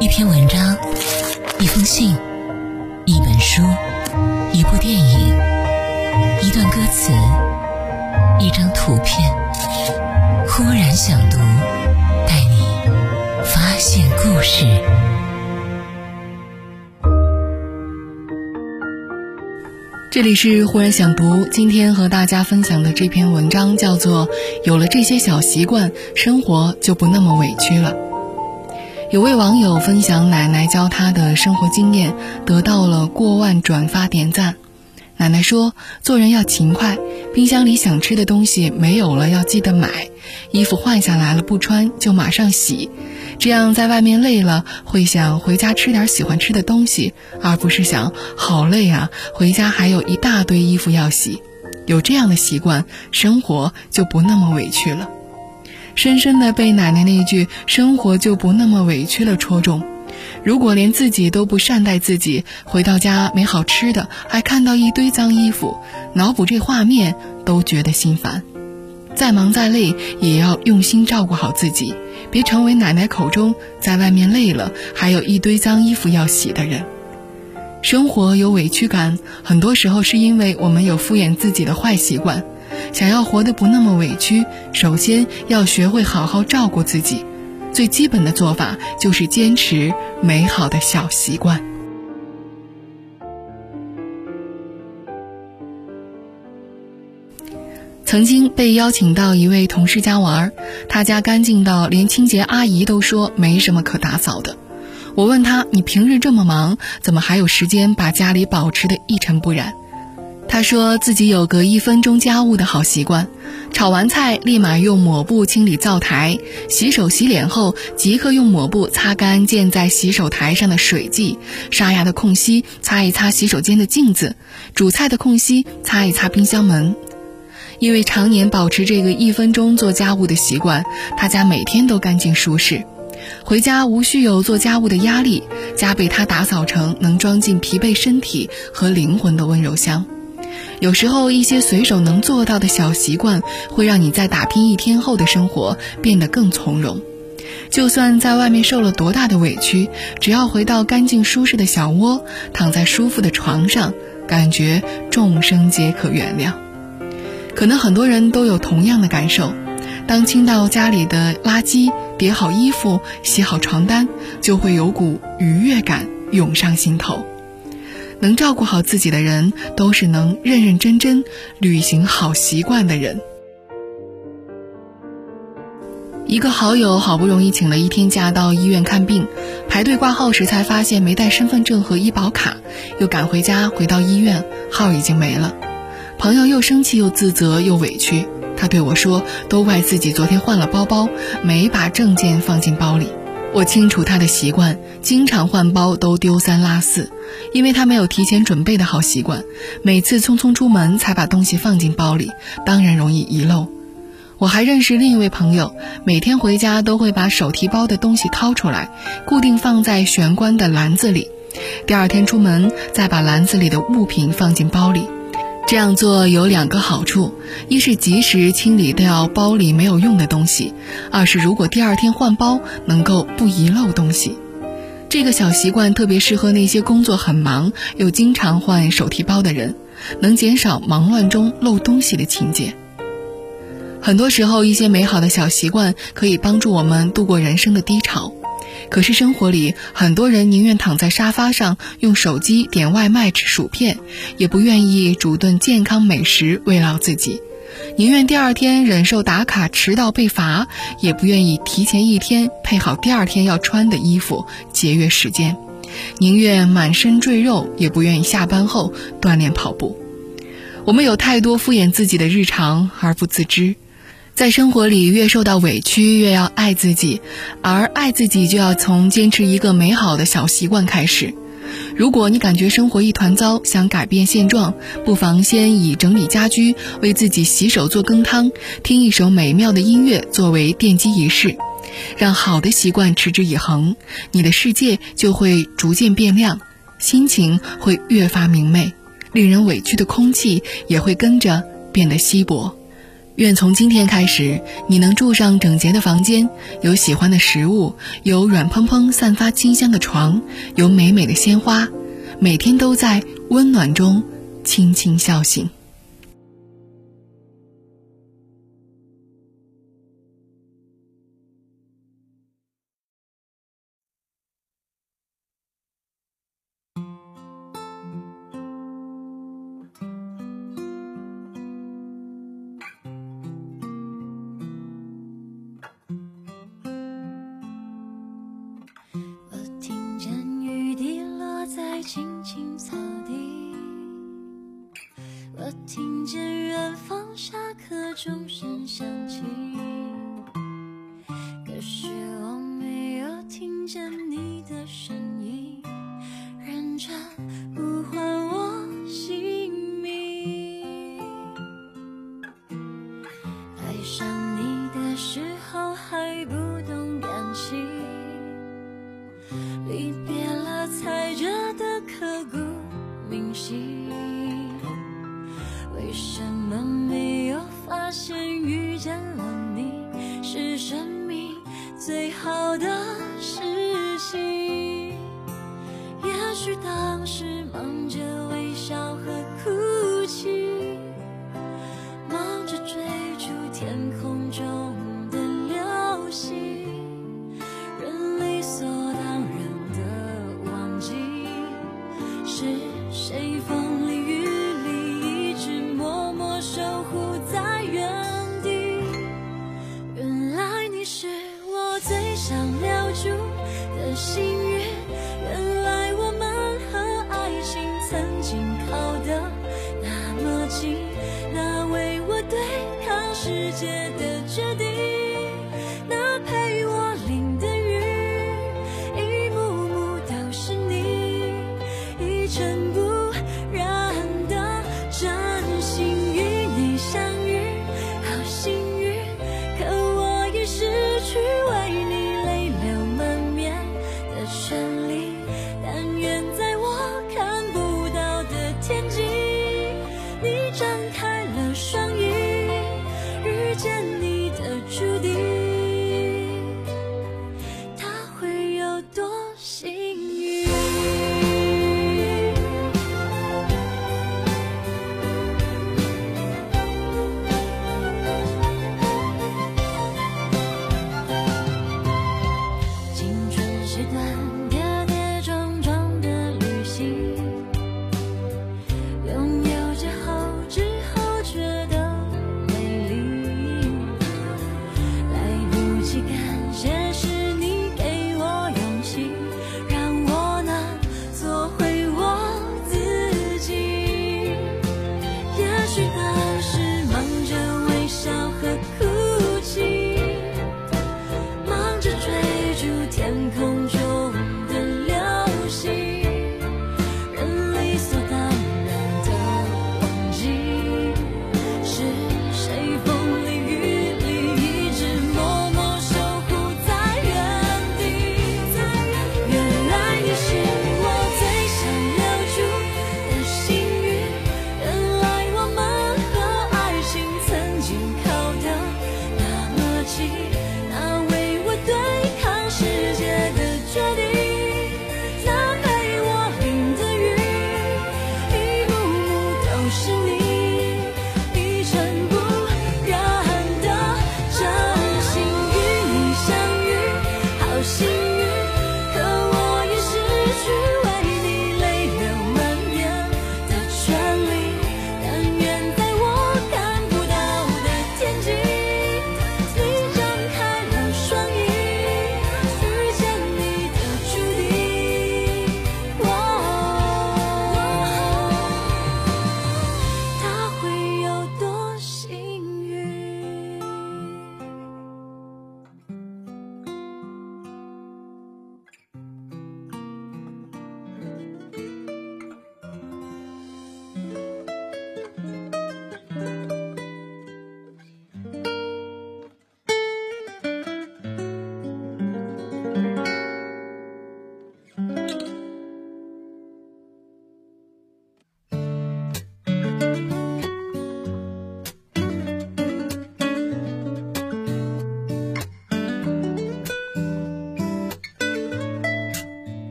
一篇文章，一封信，一本书，一部电影，一段歌词，一张图片。忽然想读，带你发现故事。这里是忽然想读，今天和大家分享的这篇文章叫做《有了这些小习惯，生活就不那么委屈了》。有位网友分享奶奶教他的生活经验，得到了过万转发点赞。奶奶说：“做人要勤快，冰箱里想吃的东西没有了要记得买，衣服换下来了不穿就马上洗，这样在外面累了会想回家吃点喜欢吃的东西，而不是想好累啊，回家还有一大堆衣服要洗。有这样的习惯，生活就不那么委屈了。”深深的被奶奶那句“生活就不那么委屈了”戳中。如果连自己都不善待自己，回到家没好吃的，还看到一堆脏衣服，脑补这画面都觉得心烦。再忙再累，也要用心照顾好自己，别成为奶奶口中在外面累了还有一堆脏衣服要洗的人。生活有委屈感，很多时候是因为我们有敷衍自己的坏习惯。想要活得不那么委屈，首先要学会好好照顾自己。最基本的做法就是坚持美好的小习惯。曾经被邀请到一位同事家玩，他家干净到连清洁阿姨都说没什么可打扫的。我问他：“你平日这么忙，怎么还有时间把家里保持的一尘不染？”他说自己有个一分钟家务的好习惯。炒完菜，立马用抹布清理灶台；洗手洗脸后，即刻用抹布擦干溅在洗手台上的水迹；刷牙的空隙，擦一擦洗手间的镜子；煮菜的空隙，擦一擦冰箱门。因为常年保持这个一分钟做家务的习惯，他家每天都干净舒适，回家无需有做家务的压力，家被他打扫成能装进疲惫身体和灵魂的温柔乡。有时候，一些随手能做到的小习惯，会让你在打拼一天后的生活变得更从容。就算在外面受了多大的委屈，只要回到干净舒适的小窝，躺在舒服的床上，感觉众生皆可原谅。可能很多人都有同样的感受：当清到家里的垃圾、叠好衣服、洗好床单，就会有股愉悦感涌上心头。能照顾好自己的人，都是能认认真真履行好习惯的人。一个好友好不容易请了一天假到医院看病，排队挂号时才发现没带身份证和医保卡，又赶回家，回到医院号已经没了。朋友又生气又自责又委屈，他对我说：“都怪自己昨天换了包包，没把证件放进包里。”我清楚他的习惯，经常换包都丢三落四，因为他没有提前准备的好习惯，每次匆匆出门才把东西放进包里，当然容易遗漏。我还认识另一位朋友，每天回家都会把手提包的东西掏出来，固定放在玄关的篮子里，第二天出门再把篮子里的物品放进包里。这样做有两个好处：一是及时清理掉包里没有用的东西；二是如果第二天换包，能够不遗漏东西。这个小习惯特别适合那些工作很忙又经常换手提包的人，能减少忙乱中漏东西的情节。很多时候，一些美好的小习惯可以帮助我们度过人生的低潮。可是生活里，很多人宁愿躺在沙发上用手机点外卖吃薯片，也不愿意煮顿健康美食慰劳自己；宁愿第二天忍受打卡迟到被罚，也不愿意提前一天配好第二天要穿的衣服节约时间；宁愿满身赘肉，也不愿意下班后锻炼跑步。我们有太多敷衍自己的日常而不自知。在生活里，越受到委屈，越要爱自己，而爱自己就要从坚持一个美好的小习惯开始。如果你感觉生活一团糟，想改变现状，不妨先以整理家居、为自己洗手做羹汤、听一首美妙的音乐作为奠基仪式，让好的习惯持之以恒，你的世界就会逐渐变亮，心情会越发明媚，令人委屈的空气也会跟着变得稀薄。愿从今天开始，你能住上整洁的房间，有喜欢的食物，有软蓬蓬、散发清香的床，有美美的鲜花，每天都在温暖中轻轻笑醒。青青草地我听见最好的事情。也许当时忙着微笑和世界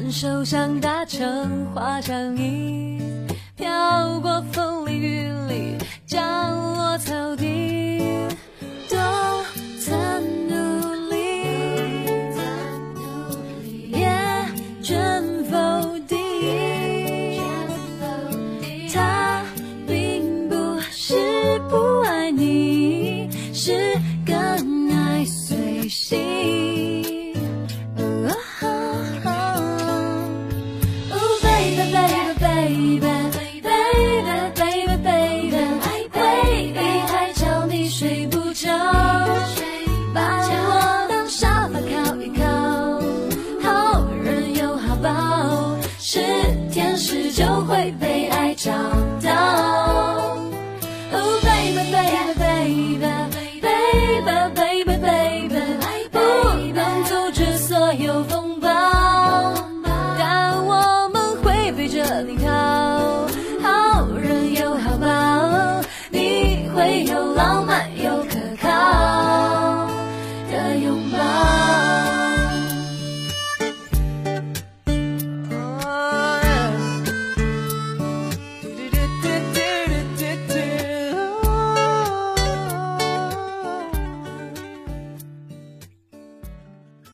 感受像搭乘市花香溢飘过风里雨里降落在屋顶多层努力也全否定他并不是不爱你。